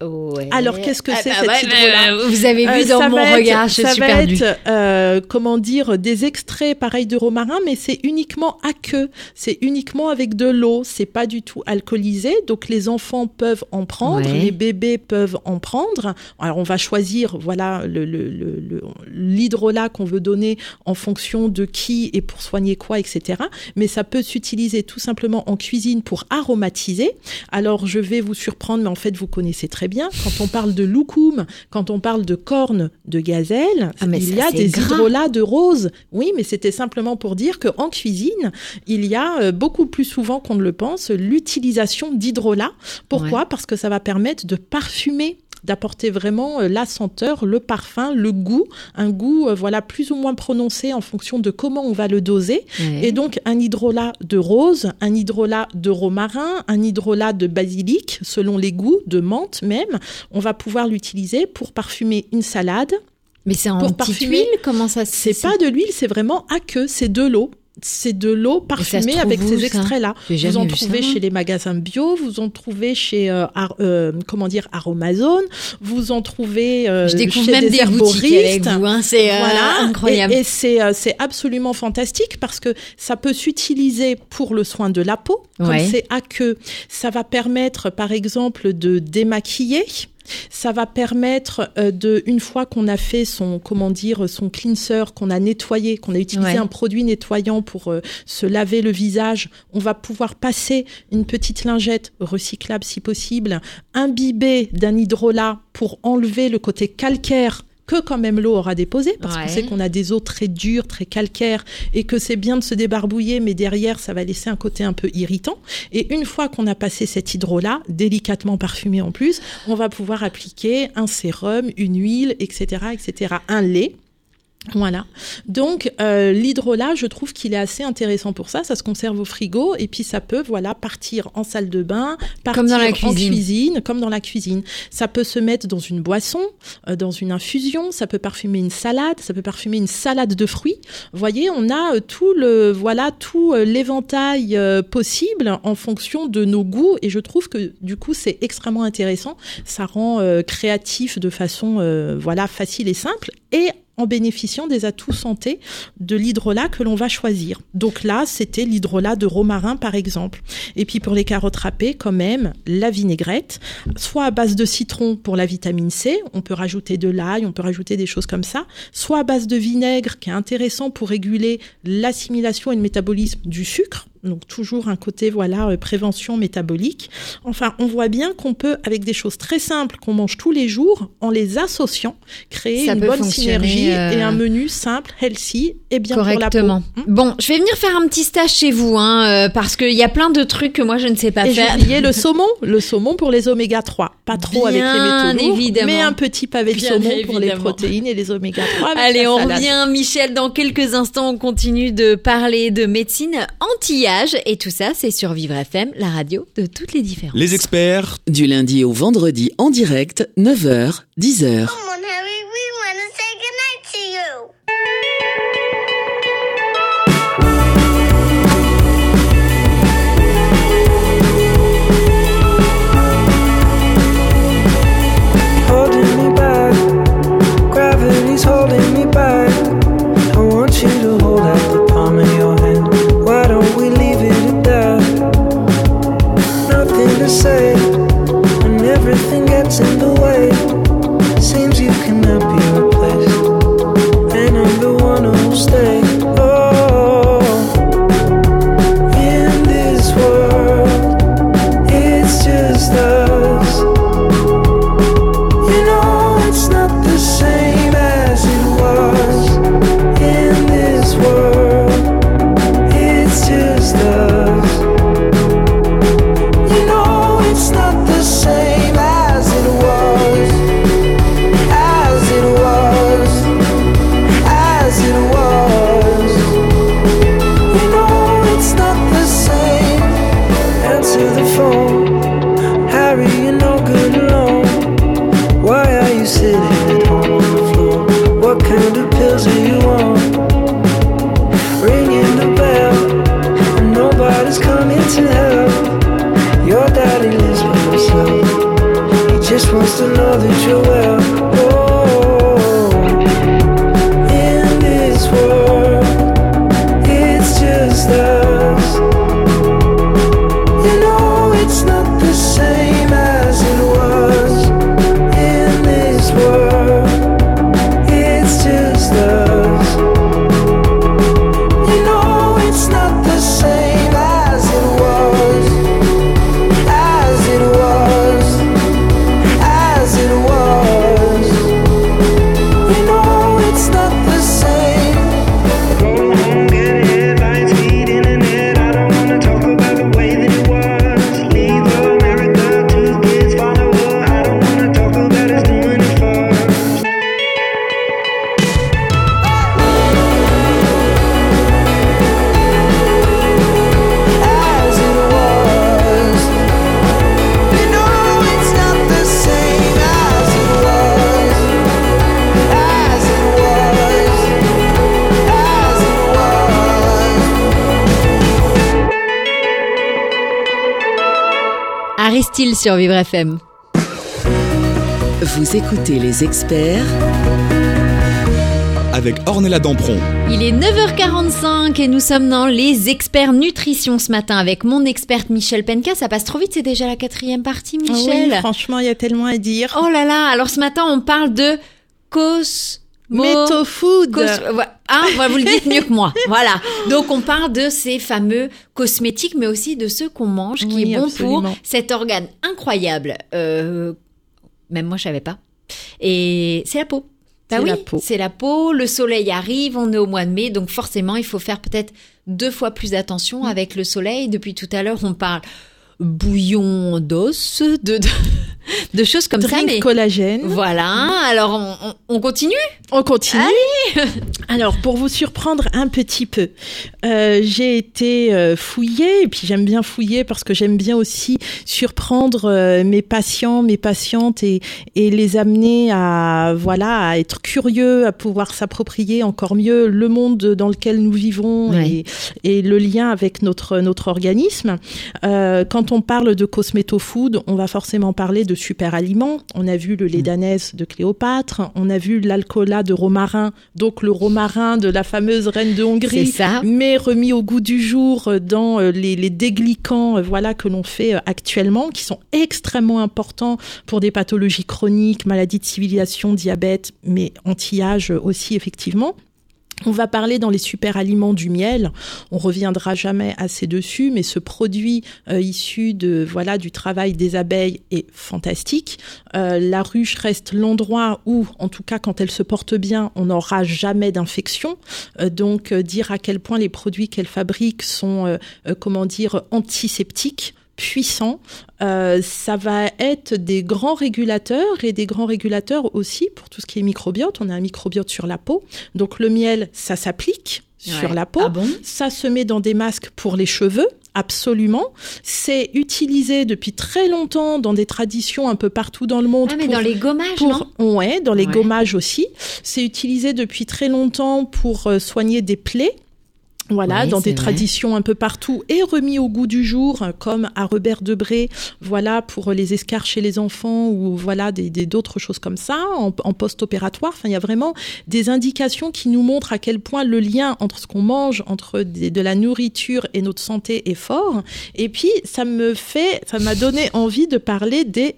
Ouais. Alors, qu'est-ce que Ah, c'est, bah, cet ouais, hydrolat euh, Vous avez vu Euh, dans mon être- regard, je ça suis va perdue. être, euh, comment dire, des extraits pareils de romarin, mais c'est uniquement à queue. C'est uniquement avec de l'eau. C'est pas du tout alcoolisé. Donc les enfants peuvent en prendre, Ouais. les bébés peuvent en prendre. Alors on va choisir, voilà, le, le, le- le- l'hydrolat qu'on veut donner en fonction de qui et pour soigner quoi, etc. Mais ça peut s'utiliser tout simplement en cuisine pour aromatiser. Alors je vais vous surprendre, mais en fait vous connaissez très bien. Quand on parle de loukoum, quand on parle de cornes de gazelle, Ah, il ça, y a des gras. hydrolats de rose. Oui, mais c'était simplement pour dire que en cuisine, il y a euh, beaucoup plus souvent qu'on ne le pense l'utilisation d'hydrolats. Pourquoi? Parce que ça va permettre de parfumer d'apporter vraiment euh, la senteur, le parfum, le goût, un goût euh, voilà plus ou moins prononcé en fonction de comment on va le doser. Ouais. Et donc un hydrolat de rose, un hydrolat de romarin, un hydrolat de basilic, selon les goûts, de menthe même, on va pouvoir l'utiliser pour parfumer une salade. Mais c'est en pour petite parfumer, huile Comment ça se C'est pas de l'huile, c'est vraiment à queue, c'est de l'eau. C'est de l'eau parfumée avec ces extraits-là. Vous en trouvez ça. chez les magasins bio, vous en trouvez chez euh, Ar- euh, comment dire Aromazone, vous en trouvez euh, Je découvre chez même des, avec herboristes. hein, c'est euh, Voilà, incroyable. Et, et c'est euh, c'est absolument fantastique parce que ça peut s'utiliser pour le soin de la peau, comme Ouais. c'est à queue. Ça va permettre, par exemple, de démaquiller. Ça va permettre euh, de, une fois qu'on a fait son, comment dire, son cleanser, qu'on a nettoyé, qu'on a utilisé Ouais. un produit nettoyant pour euh, se laver le visage, on va pouvoir passer une petite lingette recyclable si possible, imbibée d'un hydrolat pour enlever le côté calcaire que quand même l'eau aura déposé, parce Ouais. qu'on sait qu'on a des eaux très dures, très calcaires, et que c'est bien de se débarbouiller, mais derrière, ça va laisser un côté un peu irritant. Et une fois qu'on a passé cet hydro-là, délicatement parfumé en plus, on va pouvoir appliquer un sérum, une huile, etc., etc., un lait. Voilà. Donc euh, l'hydrolat, je trouve qu'il est assez intéressant pour ça. Ça se conserve au frigo et puis ça peut voilà partir en salle de bain, partir Comme dans la en cuisine. cuisine, comme dans la cuisine. Ça peut se mettre dans une boisson, euh, dans une infusion. Ça peut parfumer une salade. Ça peut parfumer une salade de fruits. Vous voyez, on a euh, tout le voilà tout euh, l'éventail euh, possible en fonction de nos goûts et je trouve que du coup c'est extrêmement intéressant. Ça rend euh, créatif de façon euh, voilà facile et simple et en bénéficiant des atouts santé de l'hydrolat que l'on va choisir. Donc là, c'était l'hydrolat de romarin, par exemple. Et puis pour les carottes râpées, quand même, la vinaigrette, soit à base de citron pour la vitamine C, on peut rajouter de l'ail, on peut rajouter des choses comme ça, soit à base de vinaigre, qui est intéressant pour réguler l'assimilation et le métabolisme du sucre. Donc toujours un côté voilà euh, prévention métabolique. Enfin, on voit bien qu'on peut avec des choses très simples qu'on mange tous les jours, en les associant, créer Ça une bonne synergie euh, et un menu simple, healthy et bien Correctement. pour la peau. Hmm Bon, je vais venir faire un petit stage chez vous, hein, euh, parce qu'il y a plein de trucs que moi je ne sais pas Et j'ai faire. oublié le saumon, le saumon pour les oméga 3. Pas trop avec les métaux lourds, évidemment. mais un petit pavé de saumon pour les protéines et les oméga 3 avec Allez, on salade. revient, Michel, dans quelques instants. On continue de parler de médecine et tout ça, c'est sur Vivre FM, la radio de toutes les différences. Les experts Du lundi au vendredi en direct, 9h, 10h. Come to help. Your daddy lives by himself. He just wants to know that you're. Sur Vivre FM. Vous écoutez les experts Avec Ornella Dampron. Il est 9h45 et nous sommes dans les experts nutrition ce matin avec mon experte Michel Penka. Ça passe trop vite, c'est déjà la quatrième partie, Michel. Oui, franchement, il y a tellement à dire. Oh là là, alors ce matin on parle de cosmo... Meto food. Cos- ouais. Ah, voilà, vous le dites mieux que moi. [LAUGHS] Voilà. Donc on parle de ces fameux cosmétiques, mais aussi de ceux qu'on mange, qui Oui, est bon absolument. pour cet organe incroyable. Euh, même moi, je savais pas. Et c'est la peau. Bah C'est oui, la peau. c'est la peau. Le soleil arrive, on est au mois de mai, donc forcément, il faut faire peut-être deux fois plus attention Mm. avec le soleil. Depuis tout à l'heure, on parle bouillon d'os, de, de, de choses comme ça. Drink Mais collagène. voilà. Alors, on, on- on continue? On continue. Alors, pour vous surprendre un petit peu, euh, j'ai été euh, fouillée, et puis j'aime bien fouiller parce que j'aime bien aussi surprendre euh, mes patients, mes patientes et, et les amener à, voilà, à être curieux, à pouvoir s'approprier encore mieux le monde dans lequel nous vivons Ouais. et, et le lien avec notre, notre organisme. Euh, quand on parle de cosméto-food, on va forcément parler de super aliments. On a vu le lait d'ânesse de Cléopâtre, on a vu l'alcoolat de romarin, donc le romarin de la fameuse reine de Hongrie. ça. Mais remis au goût du jour euh, dans euh, les, les déglicants euh, voilà, que l'on fait actuellement, qui sont extrêmement importants pour des pathologies chroniques, maladies de civilisation, diabète, mais anti-âge aussi, effectivement. On va parler dans les super aliments du miel. On reviendra jamais assez dessus, mais ce produit euh, issu de voilà du travail des abeilles est fantastique. Euh, la ruche reste l'endroit où, en tout cas quand elle se porte bien, on n'aura jamais d'infection. Euh, donc dire à quel point les produits qu'elle fabrique sont comment dire antiseptiques puissants, euh, ça va être des grands régulateurs et des grands régulateurs aussi pour tout ce qui est microbiote. On a un microbiote sur la peau, donc le miel, ça s'applique sur la peau. Ah bon? Ça se met dans des masques pour les cheveux, absolument. C'est utilisé depuis très longtemps dans des traditions un peu partout dans le monde. Ah, mais pour- dans les gommages, pour, non? Ouais, dans les Ouais. gommages aussi. C'est utilisé depuis très longtemps pour euh, soigner des plaies. Voilà, dans des vrai. traditions un peu partout et remis au goût du jour, euh, comme à Robert Debré, voilà, pour les escarres chez les enfants ou voilà, des d'autres choses comme ça, en, en post-opératoire. Enfin, il y a vraiment des indications qui nous montrent à quel point le lien entre ce qu'on mange, entre des- de la nourriture et notre santé est fort. Et puis, ça me fait, ça m'a donné [LAUGHS] envie de parler des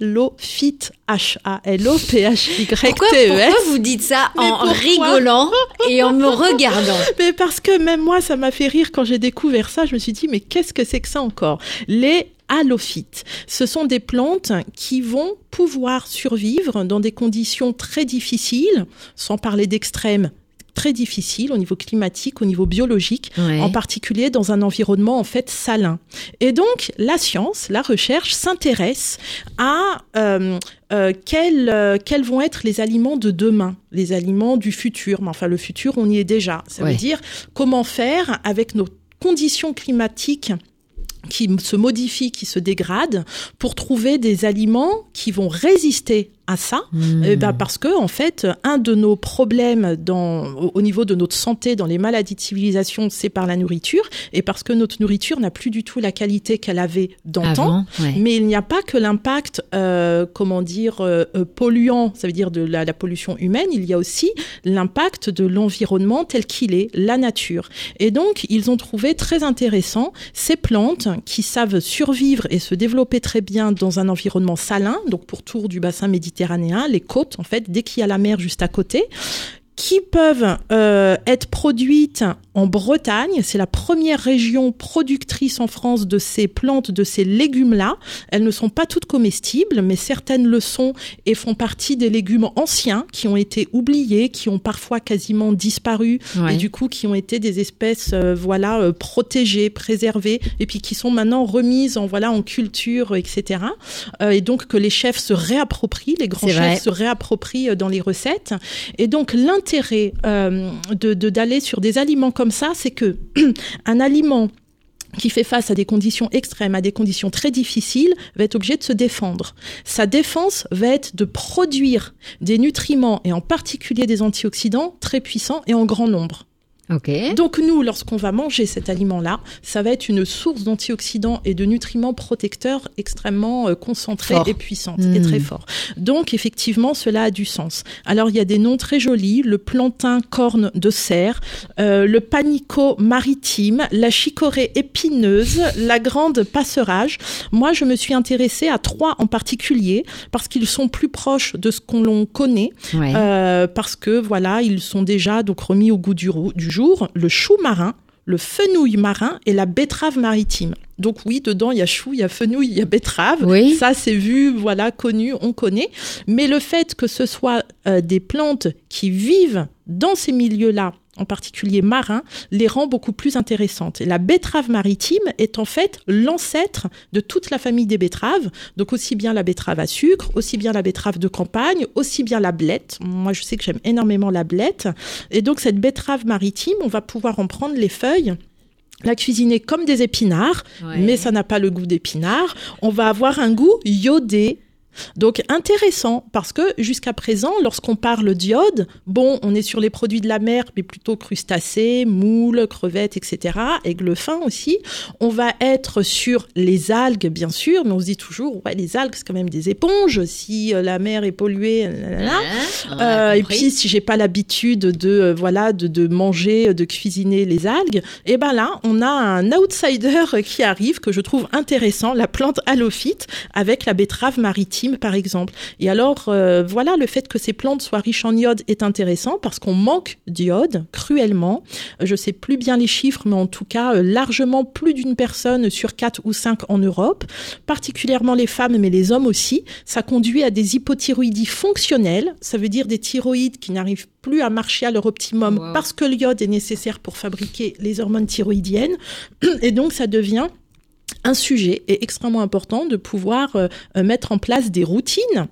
halophytes, H-A-L-O-P-H-Y-T-E-S. Pourquoi, pourquoi vous dites ça Mais en rigolant et en me regardant? [LAUGHS] Mais parce que même moi, ça m'a fait rire quand j'ai découvert ça. Je me suis dit, mais qu'est-ce que c'est que ça encore? Les halophytes, ce sont des plantes qui vont pouvoir survivre dans des conditions très difficiles, sans parler d'extrêmes très difficiles au niveau climatique, au niveau biologique, Ouais. en particulier dans un environnement en fait salin. Et donc la science, la recherche s'intéresse à euh, euh, quels, euh, quels vont être les aliments de demain, les aliments du futur. Mais enfin le futur, on y est déjà. Ça Ouais. veut dire comment faire avec nos conditions climatiques qui se modifient, qui se dégradent, pour trouver des aliments qui vont résister à ça. Eh ben, parce que en fait, un de nos problèmes dans, au, au niveau de notre santé, dans les maladies de civilisation, c'est par la nourriture, et parce que notre nourriture n'a plus du tout la qualité qu'elle avait d'antan. Ouais. Mais il n'y a pas que l'impact, euh, comment dire, euh, euh, polluant, ça veut dire de la, la pollution humaine, il y a aussi l'impact de l'environnement tel qu'il est, la nature. Et donc, ils ont trouvé très intéressant ces plantes qui savent survivre et se développer très bien dans un environnement salin, donc pour tour du bassin méditerranéen, les côtes, en fait, dès qu'il y a la mer juste à côté, qui peuvent euh, être produites en Bretagne. C'est la première région productrice en France de ces plantes, de ces légumes-là. Elles ne sont pas toutes comestibles, mais certaines le sont et font partie des légumes anciens qui ont été oubliés, qui ont parfois quasiment disparu Ouais. et du coup qui ont été des espèces euh, voilà euh, protégées, préservées et puis qui sont maintenant remises en voilà en culture, etc. Euh, et donc que les chefs se réapproprient, les grands vrai. chefs se réapproprient dans les recettes. Et donc l'intérêt euh, de de- d'aller sur des aliments comme ça, c'est que [CLEARS THROAT] un aliment qui fait face à des conditions extrêmes, à des conditions très difficiles, va être obligé de se défendre. Sa défense va être de produire des nutriments, et en particulier des antioxydants, très puissants et en grand nombre. Donc nous, lorsqu'on va manger cet aliment-là, ça va être une source d'antioxydants et de nutriments protecteurs extrêmement euh, concentrés Fort. et puissantes Mm. et très forts. Donc effectivement, cela a du sens. Alors il y a des noms très jolis le plantain corne de cerf, euh, le panico maritime, la chicorée épineuse, la grande passerage. Moi, je me suis intéressée à trois en particulier parce qu'ils sont plus proches de ce qu'on l'on connaît. Ouais. Euh, parce que voilà, ils sont déjà donc remis au goût du, du jour. Le chou marin, le fenouil marin et la betterave maritime. Donc oui, dedans il y a chou, il y a fenouil, il y a betterave. Oui. Ça c'est vu, voilà, connu, on connaît. Mais le fait que ce soit euh, des plantes qui vivent dans ces milieux-là, en particulier marins, les rend beaucoup plus intéressantes. Et la betterave maritime est en fait l'ancêtre de toute la famille des betteraves. Donc aussi bien la betterave à sucre, aussi bien la betterave de campagne, aussi bien la blette. Moi, je sais que j'aime énormément la blette. Et donc cette betterave maritime, on va pouvoir en prendre les feuilles la cuisiner comme des épinards, Ouais. mais ça n'a pas le goût d'épinards. On va avoir un goût iodé. Donc intéressant parce que jusqu'à présent, lorsqu'on parle d'iode, bon, on est sur les produits de la mer, mais plutôt crustacés, moules, crevettes, etc. Aigle fin aussi. On va être sur les algues, bien sûr, mais on se dit toujours, ouais, les algues, c'est quand même des éponges. Si euh, la mer est polluée, nanana. Hein, on a Euh, et puis si j'ai pas l'habitude de euh, voilà de, de manger, de cuisiner les algues, et ben là on a un outsider qui arrive que je trouve intéressant, la plante halophyte avec la betterave maritime par exemple. Et alors euh, voilà le fait que ces plantes soient riches en iode est intéressant parce qu'on manque d'iode cruellement. Je sais plus bien les chiffres, mais en tout cas euh, largement plus d'une personne sur quatre ou cinq en Europe, particulièrement les femmes, mais les hommes aussi. Ça conduit à des hypothyroïdies fonctionnelles, ça veut dire des thyroïdes qui n'arrivent plus à marcher à leur optimum Wow. parce que l'iode est nécessaire pour fabriquer les hormones thyroïdiennes. [CLEARS THROAT] Et donc ça devient un sujet est extrêmement important de pouvoir euh, euh, mettre en place des routines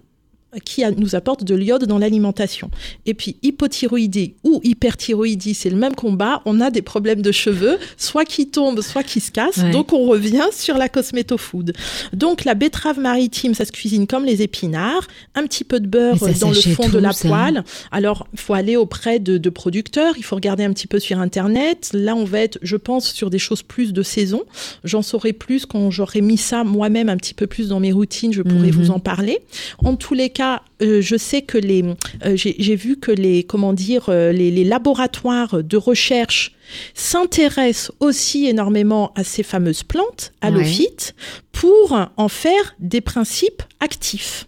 qui a- nous apportent de l'iode dans l'alimentation. Et puis hypothyroïdie ou hyperthyroïdie, c'est le même combat. On a des problèmes de cheveux, soit qui tombent, soit qui se cassent. Ouais. Donc on revient sur la cosméto-food. Donc la betterave maritime, ça se cuisine comme les épinards, un petit peu de beurre dans le fond de la ça poêle. Alors, il faut aller auprès de, de producteurs, il faut regarder un petit peu sur Internet. Là, on va être, je pense, sur des choses plus de saison. J'en saurai plus quand j'aurai mis ça moi-même un petit peu plus dans mes routines, je pourrai Mhm. vous en parler. En tous les cas, euh, je sais que les, euh, j'ai vu que les, comment dire, euh, les, les laboratoires de recherche s'intéressent aussi énormément à ces fameuses plantes, halophytes, pour en faire des principes actifs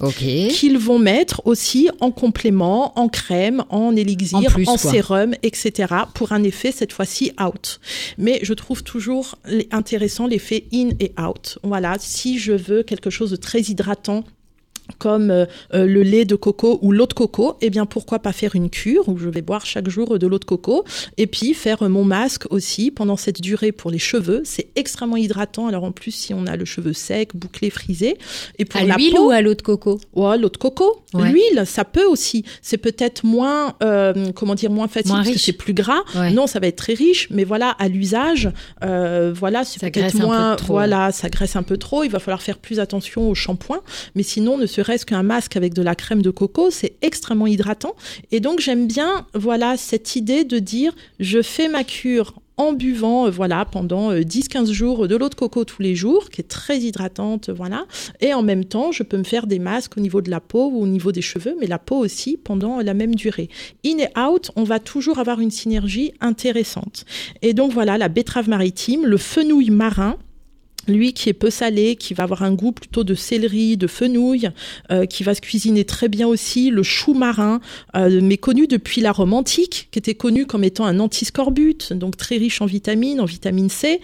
Ok. qu'ils vont mettre aussi en complément, en crème, en élixir, En plus, sérum, etc. pour un effet cette fois-ci out. Mais je trouve toujours intéressant l'effet in et out. Voilà, si je veux quelque chose de très hydratant comme euh, euh, le lait de coco ou l'eau de coco, eh bien pourquoi pas faire une cure où je vais boire chaque jour de l'eau de coco et puis faire mon masque aussi pendant cette durée pour les cheveux. C'est extrêmement hydratant. Alors en plus si on a le cheveu sec, bouclé, frisé et pour À la l'huile peau, ou à l'eau de coco? Ouais, l'eau de coco, Ouais. l'huile, ça peut aussi. C'est peut-être moins, euh, comment dire, moins facile Moins parce que riche. c'est plus gras. Ouais. Non, ça va être très riche, mais voilà, à l'usage, euh, voilà, c'est Ça peut-être graisse un peu moins, trop, voilà, ça graisse un peu trop. Il va falloir faire plus attention au shampoing, mais sinon, ne serait-ce qu'un masque avec de la crème de coco, c'est extrêmement hydratant. Et donc j'aime bien, voilà, cette idée de dire, je fais ma cure en buvant euh, voilà pendant 10-15 euh, jours de l'eau de coco tous les jours qui est très hydratante voilà. Et en même temps je peux me faire des masques au niveau de la peau ou au niveau des cheveux mais la peau aussi pendant la même durée. In et out on va toujours avoir une synergie intéressante. Et donc voilà la betterave maritime le fenouil marin lui qui est peu salé, qui va avoir un goût plutôt de céleri, de fenouil, euh, qui va se cuisiner très bien aussi, le chou marin, euh, mais connu depuis la Rome antique, qui était connu comme étant un antiscorbut, donc très riche en vitamines, en vitamine C,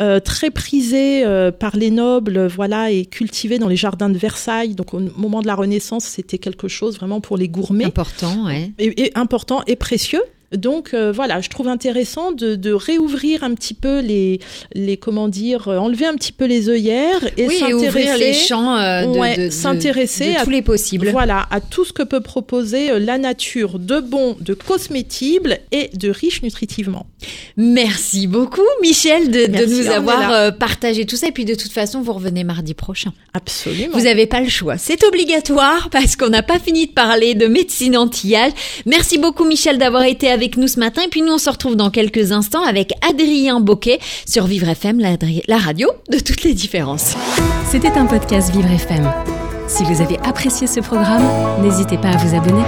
euh, très prisé par les nobles, voilà, et cultivé dans les jardins de Versailles. Donc au moment de la Renaissance, c'était quelque chose vraiment pour les gourmets. Important, ouais. et important et précieux. Donc euh, voilà, je trouve intéressant de, de, réouvrir un petit peu les, les comment dire, euh, enlever un petit peu les œillères et s'intéresser les champs euh, s'intéresser à tous les possibles. Voilà, à tout ce que peut proposer la nature de bon, de cosmétible et de riche nutritivement. Merci beaucoup Michel de, de nous avoir partagé tout ça et puis de toute façon vous revenez mardi prochain. Absolument. Vous n'avez pas le choix, c'est obligatoire parce qu'on n'a pas fini de parler de médecine anti-âge. Merci beaucoup Michel d'avoir été avec avec nous ce matin. Puis nous, on se retrouve dans quelques instants avec Adrien Boquet sur Vivre FM, la, la radio de toutes les différences. C'était un podcast Vivre FM. Si vous avez apprécié ce programme, n'hésitez pas à vous abonner.